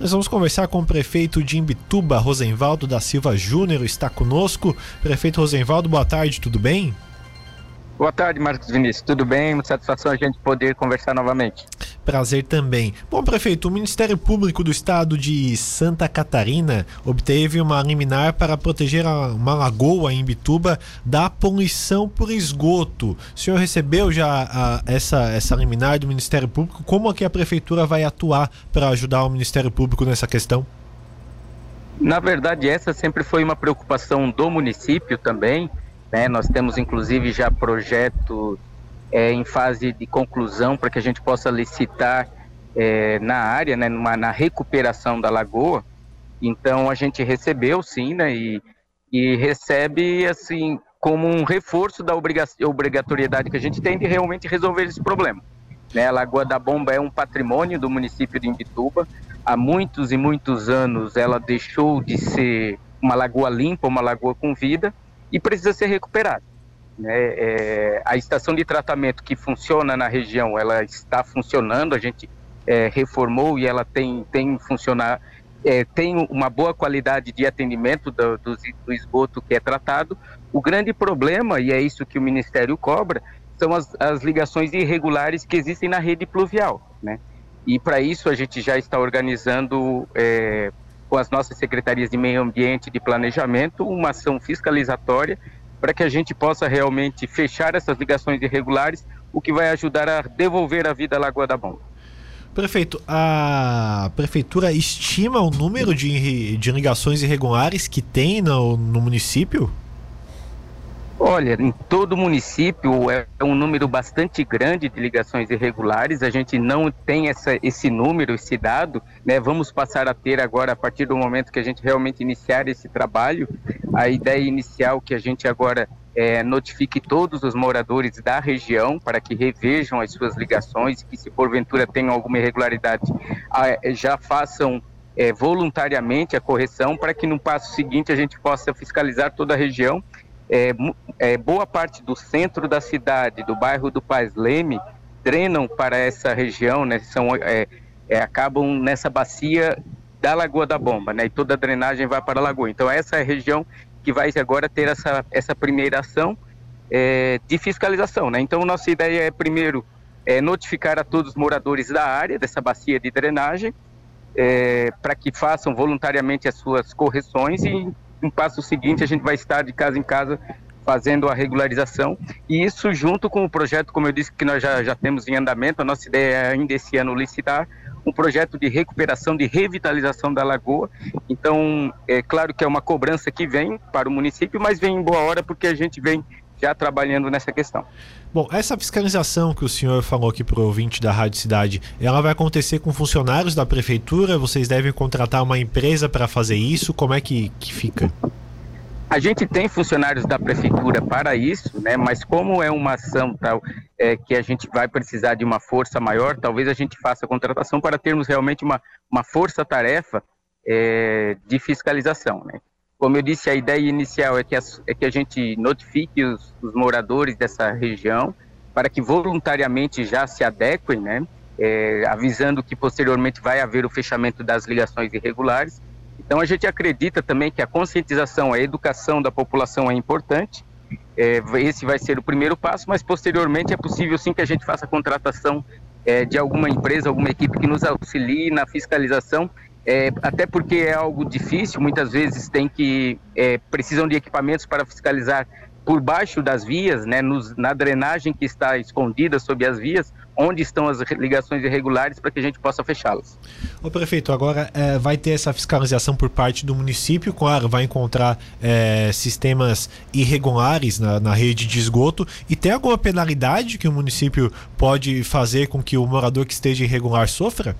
Nós vamos conversar com o prefeito de Imbituba, Rosenvaldo da Silva Júnior, está conosco. Prefeito Rosenvaldo, boa tarde, tudo bem? Boa tarde, Marcos Vinícius. Tudo bem? Uma satisfação a gente poder conversar novamente. Prazer também. Bom, prefeito, o Ministério Público do Estado de Santa Catarina obteve uma liminar para proteger uma lagoa em Bituba da poluição por esgoto. O senhor recebeu já a, essa, essa liminar do Ministério Público? Como é que a prefeitura vai atuar para ajudar o Ministério Público nessa questão? Na verdade, essa sempre foi uma preocupação do município também né? Nós temos inclusive já projeto é, em fase de conclusão para que a gente possa licitar é, na área, né? Numa, na recuperação da lagoa. Então a gente recebeu sim, né? E, e recebe assim como um reforço da obrigatoriedade que a gente tem de realmente resolver esse problema. Né? A Lagoa da Bomba é um patrimônio do município de Imbituba. Há muitos e muitos anos ela deixou de ser uma lagoa limpa, uma lagoa com vida, e precisa ser recuperado. Né? É, a estação de tratamento que funciona na região, ela está funcionando, a gente é, reformou e ela tem, tem funcionar, é, tem uma boa qualidade de atendimento do, do, do, esgoto que é tratado. O grande problema, e é isso que o Ministério cobra, são as, as ligações irregulares que existem na rede pluvial. Né? E para isso a gente já está organizando é, com as nossas secretarias de meio ambiente e de planejamento uma ação fiscalizatória para que a gente possa realmente fechar essas ligações irregulares, o que vai ajudar a devolver a vida à Lagoa da Bomba. Prefeito, a prefeitura estima o número de, de ligações irregulares que tem no, no município? Olha, em todo município é um número bastante grande de ligações irregulares. A gente não tem essa, esse número, esse dado. Né? Vamos passar a ter agora, a partir do momento que a gente realmente iniciar esse trabalho. A ideia inicial que a gente agora é, notifique todos os moradores da região para que revejam as suas ligações, que se porventura tenham alguma irregularidade, já façam é, voluntariamente a correção para que no passo seguinte a gente possa fiscalizar toda a região é, é, boa parte do centro da cidade, do bairro do Paz Leme, drenam para essa região, né? São, é, é, acabam nessa bacia da Lagoa da Bomba, né? E toda a drenagem vai para a lagoa. Então essa é a região que vai agora ter essa, essa primeira ação é, de fiscalização, né? Então nossa ideia é primeiro é, notificar a todos os moradores da área dessa bacia de drenagem é, para que façam voluntariamente as suas correções e um passo seguinte a gente vai estar de casa em casa fazendo a regularização e isso junto com o projeto, como eu disse que nós já, já temos em andamento, a nossa ideia é ainda esse ano licitar um projeto de recuperação, de revitalização da lagoa. Então, é claro que é uma cobrança que vem para o município, mas vem em boa hora porque a gente vem já trabalhando nessa questão. Bom, essa fiscalização que o senhor falou aqui para o ouvinte da Rádio Cidade, ela vai acontecer com funcionários da prefeitura? Vocês devem contratar uma empresa para fazer isso? Como é que, que fica? A gente tem funcionários da prefeitura para isso, né? Mas como é uma ação tal é, que a gente vai precisar de uma força maior, talvez a gente faça a contratação para termos realmente uma, uma força-tarefa é, de fiscalização, né? Como eu disse, a ideia inicial é que, as, é que a gente notifique os, os, moradores dessa região para que voluntariamente já se adequem, né? É, avisando que posteriormente vai haver o fechamento das ligações irregulares. Então a gente acredita também que a conscientização, a educação da população é importante. É, esse vai ser o primeiro passo, mas posteriormente é possível sim que a gente faça a contratação é, de alguma empresa, alguma equipe que nos auxilie na fiscalização é, até porque é algo difícil, muitas vezes tem que é, precisam de equipamentos para fiscalizar por baixo das vias, né, nos, na drenagem que está escondida sob as vias, onde estão as ligações irregulares para que a gente possa fechá-las. O prefeito, agora é, vai ter essa fiscalização por parte do município, claro, vai encontrar é, sistemas irregulares na, na, rede de esgoto e tem alguma penalidade que o município pode fazer com que o morador que esteja irregular sofra?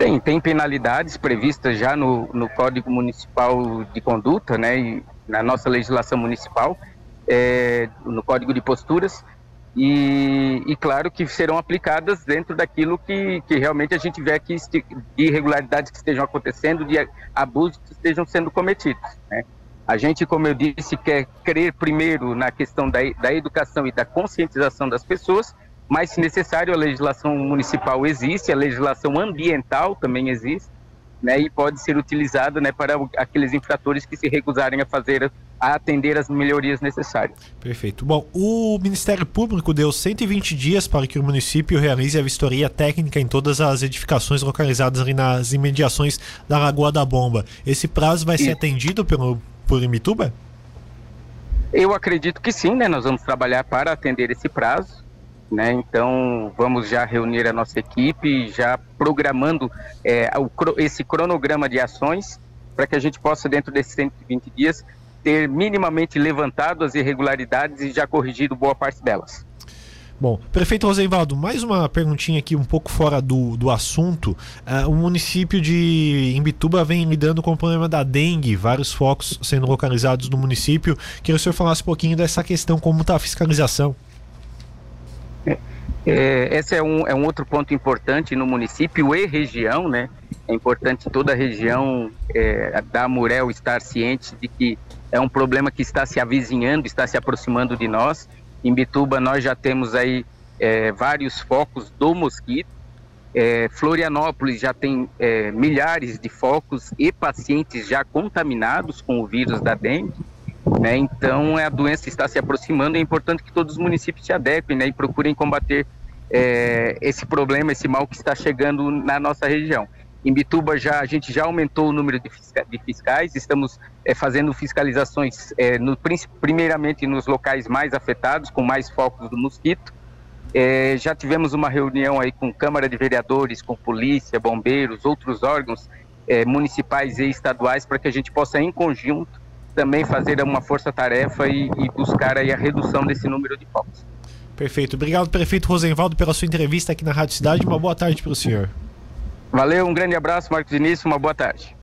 Tem, tem penalidades previstas já no, no Código Municipal de Conduta, né, e na nossa legislação municipal, é, no Código de Posturas, e, e, claro que serão aplicadas dentro daquilo que, que realmente a gente vê aqui de irregularidades que estejam acontecendo, de abusos que estejam sendo cometidos. Né? A gente, como eu disse, quer crer primeiro na questão da, da educação e da conscientização das pessoas mas se necessário a legislação municipal existe, a legislação ambiental também existe, né, e pode ser utilizada né, para aqueles infratores que se recusarem a fazer a atender as melhorias necessárias. Perfeito. Bom, o Ministério Público deu 120 dias para que o município realize a vistoria técnica em todas as edificações localizadas ali nas imediações da Lagoa da Bomba. Esse prazo vai Isso. ser atendido pelo por Imituba? Eu acredito que sim, né? Nós vamos trabalhar para atender esse prazo. Né? Então, vamos já reunir a nossa equipe, já programando é, o, esse cronograma de ações, para que a gente possa, dentro desses 120 dias, ter minimamente levantado as irregularidades e já corrigido boa parte delas. Bom, prefeito Rosenvaldo, mais uma perguntinha aqui um pouco fora do, do assunto. Uh, o município de Imbituba vem lidando com o problema da dengue, vários focos sendo localizados no município. Queria que o senhor falasse um pouquinho dessa questão, como está a fiscalização. É, esse é um, é um outro ponto importante no município e região, né? É importante toda a região é, da Murel estar ciente de que é um problema que está se avizinhando, está se aproximando de nós. Em Bituba nós já temos aí é, vários focos do mosquito. É, Florianópolis já tem é, milhares de focos e pacientes já contaminados com o vírus da dengue. Né? Então, a doença está se aproximando. É importante que todos os municípios se adequem né? e procurem combater é, esse problema, esse mal que está chegando na nossa região. Em Bituba já a gente já aumentou o número de, fisca, de fiscais, estamos é, fazendo fiscalizações é, no, primeiramente nos locais mais afetados, com mais focos do mosquito. É, já tivemos uma reunião aí com Câmara de Vereadores, com polícia, bombeiros, outros órgãos municipais e estaduais para que a gente possa em conjunto também fazer uma força-tarefa e, e, buscar aí a redução desse número de focos. Perfeito. Obrigado, prefeito Rosenvaldo, pela sua entrevista aqui na Rádio Cidade. Uma boa tarde para o senhor. Valeu, um grande abraço, Marcos Início, uma boa tarde.